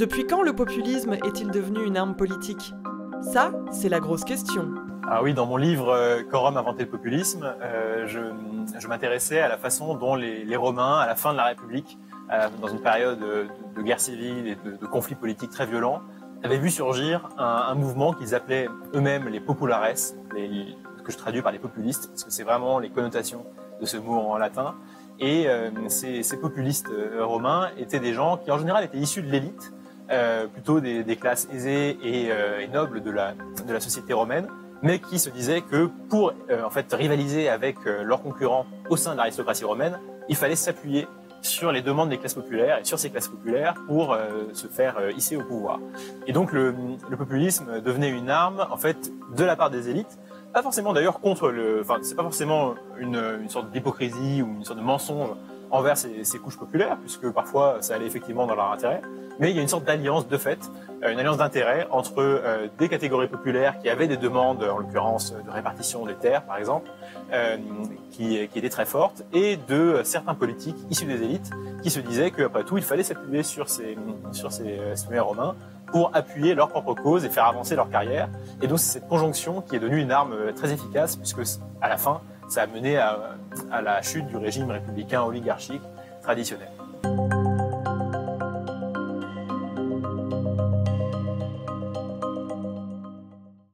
Depuis quand le populisme est-il devenu une arme politique? Ça, c'est la grosse question. Ah oui, dans mon livre euh, Quorum inventé le populisme, euh, je, m'intéressais à la façon dont les, Romains, à la fin de la République, euh, dans une période de, guerre civile et de, conflits politiques très violents, avaient vu surgir un, mouvement qu'ils appelaient eux-mêmes les populares, que je traduis par les populistes, parce que c'est vraiment les connotations de ce mot en latin. Et ces, populistes romains étaient des gens qui en général étaient issus de l'élite, plutôt des, classes aisées et, nobles de la, société romaine, mais qui se disaient que pour euh, en fait rivaliser avec euh, leurs concurrents au sein de l'aristocratie romaine, il fallait s'appuyer sur les demandes des classes populaires et sur ces classes populaires pour euh, se faire hisser au pouvoir. Et donc le, populisme devenait une arme en fait de la part des élites, pas forcément d'ailleurs contre le, enfin c'est pas forcément une sorte d'hypocrisie ou une sorte de mensonge envers ces, couches populaires, puisque parfois ça allait effectivement dans leur intérêt, mais il y a une sorte d'alliance de fait, euh, une alliance d'intérêt entre euh, des catégories populaires qui avaient des demandes, en l'occurrence de répartition des terres par exemple, euh, qui, qui, étaient très fortes, et de certains politiques issus des élites qui se disaient qu'après tout il fallait s'appuyer sur ces, sur ces citoyens romains pour appuyer leur propre cause et faire avancer leur carrière. Et donc c'est cette conjonction qui est devenue une arme très efficace, puisque à la fin, ça a mené à, la chute du régime républicain oligarchique traditionnel.